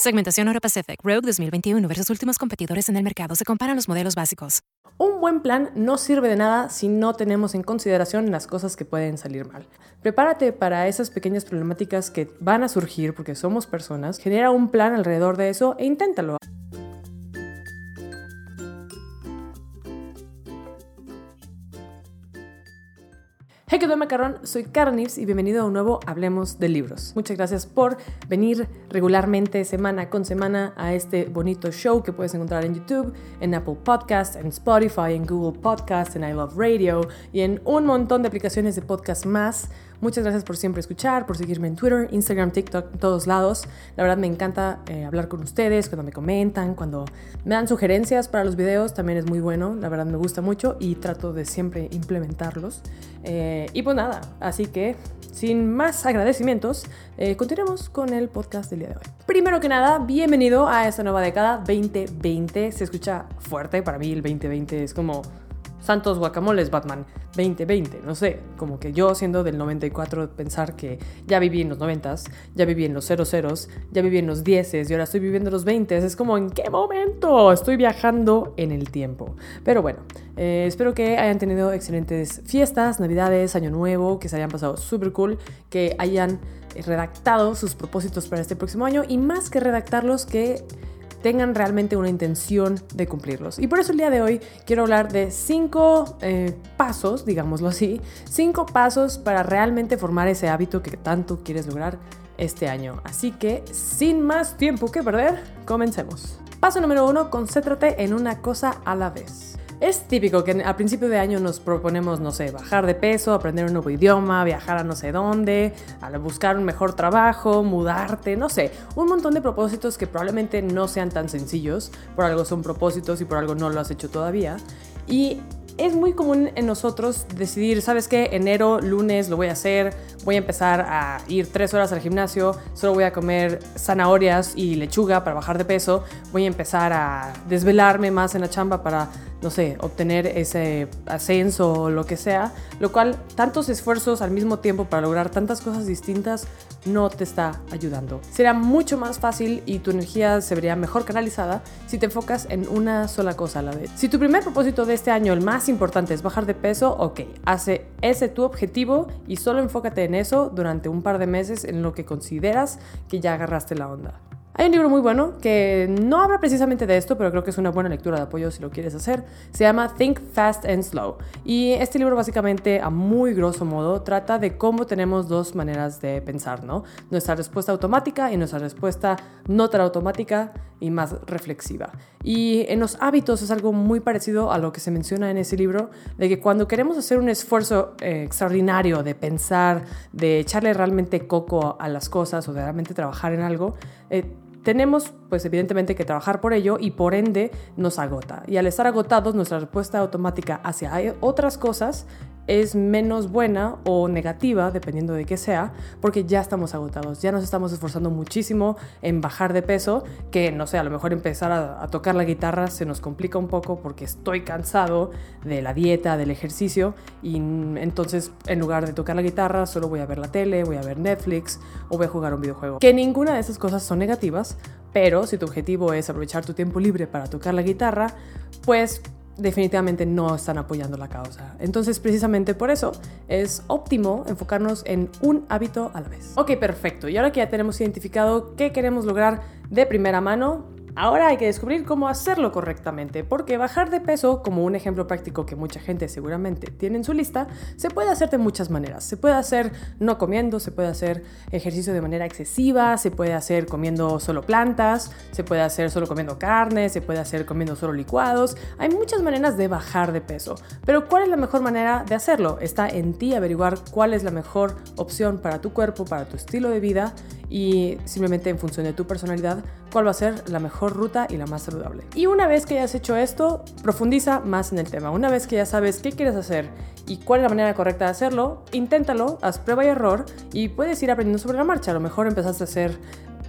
Segmentación Euro Pacific Rogue 2021 versus últimos competidores en el mercado. Se comparan los modelos básicos. Un buen plan no sirve de nada si no tenemos en consideración las cosas que pueden salir mal. Prepárate para esas pequeñas problemáticas que van a surgir porque somos personas. Genera un plan alrededor de eso e inténtalo. Hey, ¿qué tal, macarrón? Soy Carnivs y bienvenido a un nuevo Hablemos de Libros. Muchas gracias por venir regularmente, semana con semana, a este bonito show que puedes encontrar en YouTube, en Apple Podcast, en Spotify, en Google Podcast, en I Love Radio y en un montón de aplicaciones de podcast más. Muchas gracias por siempre escuchar, por seguirme en Twitter, Instagram, TikTok, todos lados. La verdad me encanta eh, hablar con ustedes, cuando me comentan, cuando me dan sugerencias para los videos, también es muy bueno. La verdad me gusta mucho y trato de siempre implementarlos. Eh, y pues nada, así que sin más agradecimientos, eh, continuemos con el podcast del día de hoy. Primero que nada, bienvenido a esta nueva década 2020. Se escucha fuerte, para mí el 2020 es como Santos Guacamoles Batman 2020, no sé, como que yo siendo del 94 pensar que ya viví en los 90s, ya viví en los 00, ya viví en los 10s y ahora estoy viviendo los 20 es como en qué momento estoy viajando en el tiempo. Pero bueno, eh, espero que hayan tenido excelentes fiestas, navidades, año nuevo, que se hayan pasado súper cool, que hayan redactado sus propósitos para este próximo año y más que redactarlos que tengan realmente una intención de cumplirlos. Y por eso el día de hoy quiero hablar de cinco eh, pasos, digámoslo así, cinco pasos para realmente formar ese hábito que tanto quieres lograr este año. Así que, sin más tiempo que perder, comencemos. Paso número uno, concéntrate en una cosa a la vez. Es típico que a principio de año nos proponemos, no sé, bajar de peso, aprender un nuevo idioma, viajar a no sé dónde, buscar un mejor trabajo, mudarte, no sé, un montón de propósitos que probablemente no sean tan sencillos, por algo son propósitos y por algo no lo has hecho todavía. Y es muy común en nosotros decidir, ¿sabes qué? Enero, lunes lo voy a hacer, voy a empezar a ir tres horas al gimnasio, solo voy a comer zanahorias y lechuga para bajar de peso, voy a empezar a desvelarme más en la chamba para no sé, obtener ese ascenso o lo que sea, lo cual tantos esfuerzos al mismo tiempo para lograr tantas cosas distintas no te está ayudando. Será mucho más fácil y tu energía se vería mejor canalizada si te enfocas en una sola cosa a la vez. Si tu primer propósito de este año, el más importante, es bajar de peso, ok, hace ese tu objetivo y solo enfócate en eso durante un par de meses en lo que consideras que ya agarraste la onda. Hay un libro muy bueno que no habla precisamente de esto, pero creo que es una buena lectura de apoyo si lo quieres hacer. Se llama Think Fast and Slow. Y este libro básicamente, a muy grosso modo, trata de cómo tenemos dos maneras de pensar, ¿no? Nuestra respuesta automática y nuestra respuesta no tan automática y más reflexiva. Y en los hábitos es algo muy parecido a lo que se menciona en ese libro, de que cuando queremos hacer un esfuerzo eh, extraordinario de pensar, de echarle realmente coco a las cosas o de realmente trabajar en algo, eh, tenemos pues evidentemente que trabajar por ello y por ende nos agota. Y al estar agotados, nuestra respuesta automática hacia otras cosas es menos buena o negativa, dependiendo de qué sea, porque ya estamos agotados, ya nos estamos esforzando muchísimo en bajar de peso, que no sé, a lo mejor empezar a, tocar la guitarra se nos complica un poco porque estoy cansado de la dieta, del ejercicio, y entonces en lugar de tocar la guitarra solo voy a ver la tele, voy a ver Netflix o voy a jugar un videojuego. Que ninguna de esas cosas son negativas, pero si tu objetivo es aprovechar tu tiempo libre para tocar la guitarra, pues definitivamente no están apoyando la causa. Entonces, precisamente por eso es óptimo enfocarnos en un hábito a la vez. Ok, perfecto. Y ahora que ya tenemos identificado qué queremos lograr de primera mano, Ahora hay que descubrir cómo hacerlo correctamente, porque bajar de peso, como un ejemplo práctico que mucha gente seguramente tiene en su lista, se puede hacer de muchas maneras. Se puede hacer no comiendo, se puede hacer ejercicio de manera excesiva, se puede hacer comiendo solo plantas, se puede hacer solo comiendo carne, se puede hacer comiendo solo licuados. Hay muchas maneras de bajar de peso, pero ¿cuál es la mejor manera de hacerlo? Está en ti averiguar cuál es la mejor opción para tu cuerpo, para tu estilo de vida y simplemente en función de tu personalidad cuál va a ser la mejor ruta y la más saludable. Y una vez que hayas hecho esto, profundiza más en el tema. Una vez que ya sabes qué quieres hacer y cuál es la manera correcta de hacerlo, inténtalo, haz prueba y error y puedes ir aprendiendo sobre la marcha. A lo mejor empezaste a hacer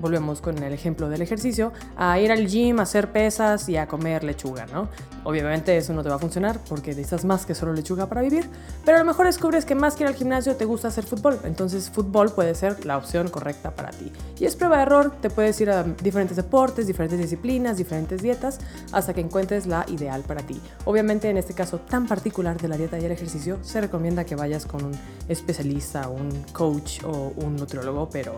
volvemos con el ejemplo del ejercicio, a ir al gym, a hacer pesas y a comer lechuga, ¿no? Obviamente eso no te va a funcionar porque necesitas más que solo lechuga para vivir, pero a lo mejor descubres que más que ir al gimnasio te gusta hacer fútbol, entonces fútbol puede ser la opción correcta para ti. Y es prueba de error, te puedes ir a diferentes deportes, diferentes disciplinas, diferentes dietas, hasta que encuentres la ideal para ti. Obviamente en este caso tan particular de la dieta y el ejercicio, se recomienda que vayas con un especialista, un coach o un nutriólogo, pero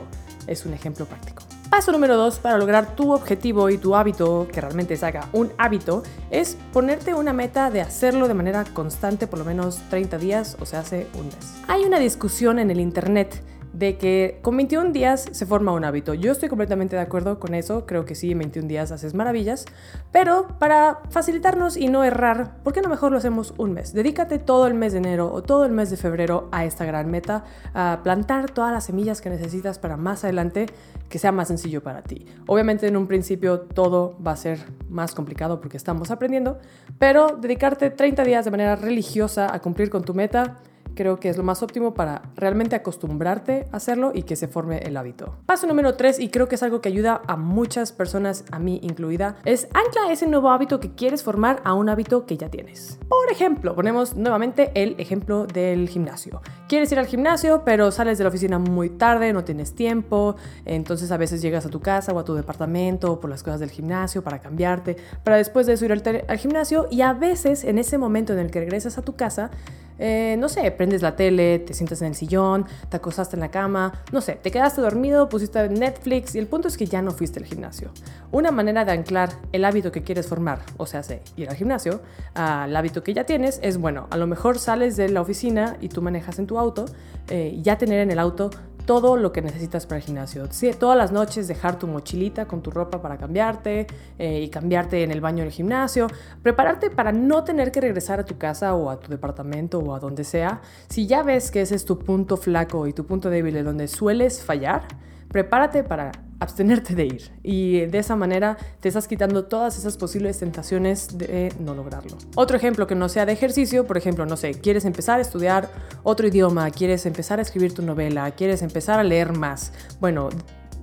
es un ejemplo práctico. Paso número dos para lograr tu objetivo y tu hábito, que realmente se haga un hábito, es ponerte una meta de hacerlo de manera constante por lo menos 30 días o se hace un mes. Hay una discusión en el internet de que con 21 días se forma un hábito. Yo estoy completamente de acuerdo con eso, creo que sí, en 21 días haces maravillas, pero para facilitarnos y no errar, ¿por qué no mejor lo hacemos un mes? Dedícate todo el mes de enero o todo el mes de febrero a esta gran meta, a plantar todas las semillas que necesitas para más adelante que sea más sencillo para ti. Obviamente en un principio todo va a ser más complicado porque estamos aprendiendo, pero dedicarte 30 días de manera religiosa a cumplir con tu meta creo que es lo más óptimo para realmente acostumbrarte a hacerlo y que se forme el hábito. Paso número 3, y creo que es algo que ayuda a muchas personas, a mí incluida, es ancla ese nuevo hábito que quieres formar a un hábito que ya tienes. Por ejemplo, ponemos nuevamente el ejemplo del gimnasio. Quieres ir al gimnasio, pero sales de la oficina muy tarde, no tienes tiempo, entonces a veces llegas a tu casa o a tu departamento por las cosas del gimnasio para cambiarte, para después de eso ir al, al gimnasio y a veces en ese momento en el que regresas a tu casa, eh, no sé, prendes la tele, te sientas en el sillón, te acostaste en la cama, no sé, te quedaste dormido, pusiste Netflix y el punto es que ya no fuiste al gimnasio. Una manera de anclar el hábito que quieres formar, o sea, ir al gimnasio, al hábito que ya tienes, es bueno, a lo mejor sales de la oficina y tú manejas en tu auto, eh, ya tener en el auto todo lo que necesitas para el gimnasio. todas las noches dejar tu mochilita con tu ropa para cambiarte eh, y cambiarte en el baño del gimnasio. Prepararte para no tener que regresar a tu casa o a tu departamento o a donde sea. Si ya ves que ese es tu punto flaco y tu punto débil en donde sueles fallar, prepárate para abstenerte de ir. Y de esa manera te estás quitando todas esas posibles tentaciones de no lograrlo. Otro ejemplo que no sea de ejercicio, por ejemplo, no sé, quieres empezar a estudiar otro idioma, quieres empezar a escribir tu novela, quieres empezar a leer más. Bueno,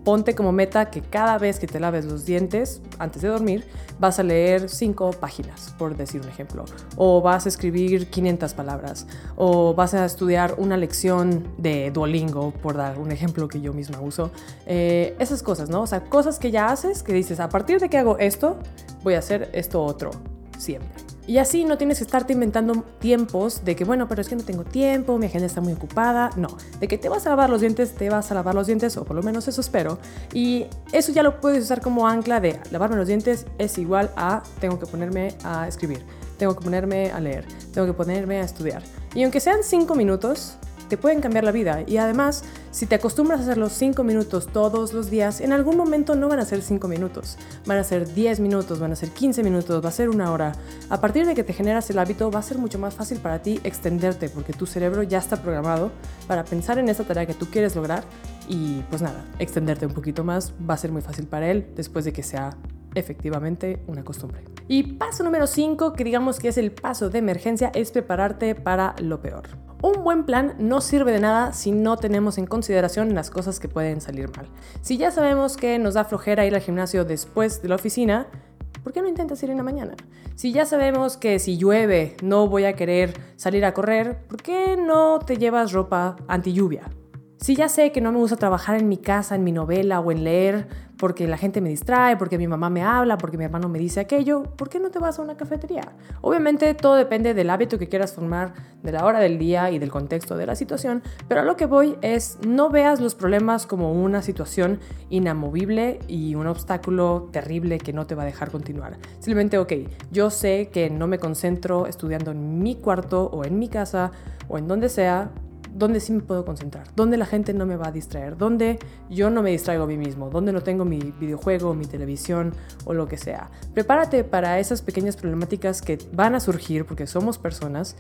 ponte como meta que cada vez que te laves los dientes antes de dormir vas a leer cinco páginas, por decir un ejemplo, o vas a escribir 500 palabras, o vas a estudiar una lección de Duolingo, por dar un ejemplo que yo misma uso. Eh, esas cosas, ¿no? O sea, cosas que ya haces que dices, a partir de que hago esto, voy a hacer esto otro, siempre. Y así no tienes que estarte inventando tiempos de que, bueno, pero es que no tengo tiempo, mi agenda está muy ocupada. No, de que te vas a lavar los dientes, te vas a lavar los dientes, o por lo menos eso espero. Y eso ya lo puedes usar como ancla de lavarme los dientes es igual a tengo que ponerme a escribir, tengo que ponerme a leer, tengo que ponerme a estudiar. Y aunque sean cinco minutos, pueden cambiar la vida. Y además, si te acostumbras a hacer los 5 minutos todos los días, en algún momento no van a ser 5 minutos, van a ser 10 minutos, van a ser 15 minutos, va a ser una hora. A partir de que te generas el hábito, va a ser mucho más fácil para ti extenderte, porque tu cerebro ya está programado para pensar en esa tarea que tú quieres lograr y pues nada, extenderte un poquito más va a ser muy fácil para él después de que sea efectivamente una costumbre. Y paso número 5, que digamos que es el paso de emergencia, es prepararte para lo peor. Un buen plan no sirve de nada si no tenemos en consideración las cosas que pueden salir mal. Si ya sabemos que nos da flojera ir al gimnasio después de la oficina, ¿por qué no intentas ir en la mañana? Si ya sabemos que si llueve no voy a querer salir a correr, ¿por qué no te llevas ropa anti lluvia? Si ya sé que no me gusta trabajar en mi casa, en mi novela o en leer, porque la gente me distrae, porque mi mamá me habla, porque mi hermano me dice aquello, ¿por qué no te vas a una cafetería? Obviamente todo depende del hábito que quieras formar, de la hora del día y del contexto de la situación, pero a lo que voy es no veas los problemas como una situación inamovible y un obstáculo terrible que no te va a dejar continuar. Simplemente, ok, yo sé que no me concentro estudiando en mi cuarto o en mi casa o en donde sea dónde sí me puedo concentrar, dónde la gente no me va a distraer, dónde yo no me distraigo a mí mismo, dónde no tengo mi videojuego, mi televisión o lo que sea. Prepárate para esas pequeñas problemáticas que van a surgir porque somos personas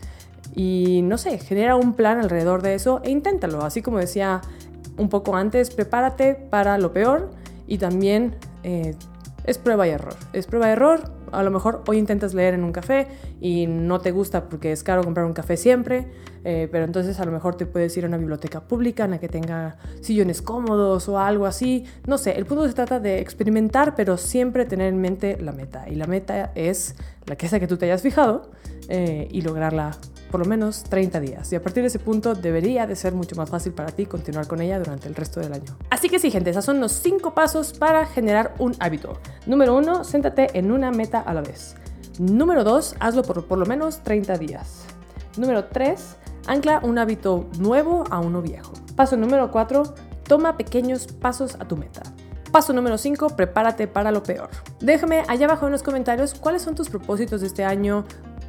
y no sé, genera un plan alrededor de eso e inténtalo, así como decía un poco antes, prepárate para lo peor y también eh, es prueba y error. Es prueba y error. A lo mejor hoy intentas leer en un café y no te gusta porque es caro comprar un café siempre, eh, pero entonces a lo mejor te puedes ir a una biblioteca pública en la que tenga sillones cómodos o algo así. No sé, el punto se trata de experimentar, pero siempre tener en mente la meta. Y la meta es la que sea que tú te hayas fijado eh, y lograrla por lo menos 30 días. Y a partir de ese punto debería de ser mucho más fácil para ti continuar con ella durante el resto del año. Así que sí, gente, esos son los 5 pasos para generar un hábito. Número 1, siéntate en una meta a la vez. Número 2, hazlo por por lo menos 30 días. Número 3, ancla un hábito nuevo a uno viejo. Paso número 4, toma pequeños pasos a tu meta. Paso número 5, prepárate para lo peor. Déjame allá abajo en los comentarios cuáles son tus propósitos de este año,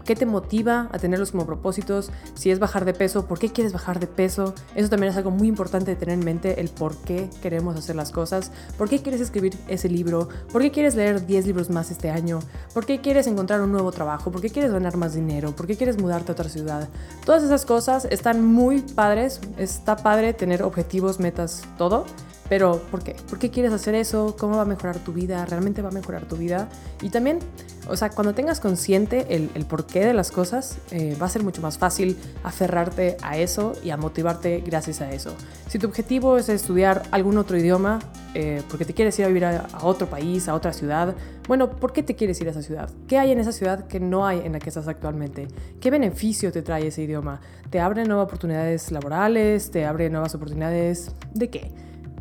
¿Qué te motiva a tenerlos como propósitos? Si es bajar de peso, ¿por qué quieres bajar de peso? Eso también es algo muy importante de tener en mente, el por qué queremos hacer las cosas. ¿Por qué quieres escribir ese libro? ¿Por qué quieres leer 10 libros más este año? ¿Por qué quieres encontrar un nuevo trabajo? ¿Por qué quieres ganar más dinero? ¿Por qué quieres mudarte a otra ciudad? Todas esas cosas están muy padres. Está padre tener objetivos, metas, todo. Pero, ¿por qué? ¿Por qué quieres hacer eso? ¿Cómo va a mejorar tu vida? ¿Realmente va a mejorar tu vida? Y también, o sea, cuando tengas consciente el, el porqué de las cosas, eh, va a ser mucho más fácil aferrarte a eso y a motivarte gracias a eso. Si tu objetivo es estudiar algún otro idioma, eh, porque te quieres ir a vivir a, a, otro país, a otra ciudad, bueno, ¿por qué te quieres ir a esa ciudad? ¿Qué hay en esa ciudad que no hay en la que estás actualmente? ¿Qué beneficio te trae ese idioma? ¿Te abre nuevas oportunidades laborales? ¿Te abre nuevas oportunidades de qué?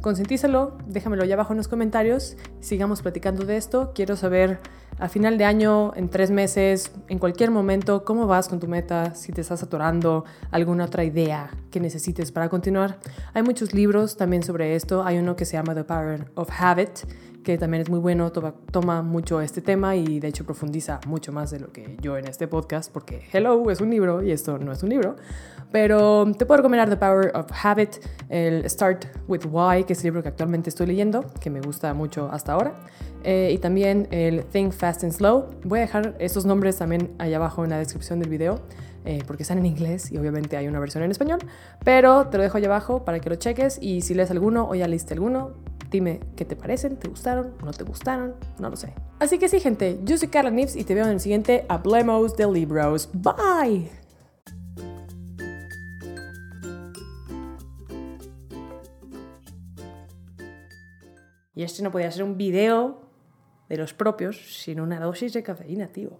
Concientízalo, déjamelo allá abajo en los comentarios, sigamos platicando de esto. Quiero saber a final de año, en tres meses, en cualquier momento, cómo vas con tu meta, si te estás atorando, alguna otra idea que necesites para continuar. Hay muchos libros también sobre esto. Hay uno que se llama The Power of Habit, que también es muy bueno, toma, mucho este tema y de hecho profundiza mucho más de lo que yo en este podcast, porque Hello es un libro y esto no es un libro. Pero te puedo recomendar The Power of Habit, el Start with Why, que es el libro que actualmente estoy leyendo, que me gusta mucho hasta ahora. Eh, y también el Think Fast and Slow. Voy a dejar estos nombres también allá abajo en la descripción del video. Eh, porque están en inglés y obviamente hay una versión en español, pero te lo dejo allá abajo para que lo cheques y si lees alguno o ya leíste alguno, dime qué te parecen, te gustaron, no te gustaron, no lo sé. Así que sí, gente, yo soy Carla Nips y te veo en el siguiente Hablemos de Libros. Bye. Y este no podía ser un video de los propios sin una dosis de cafeína, tío.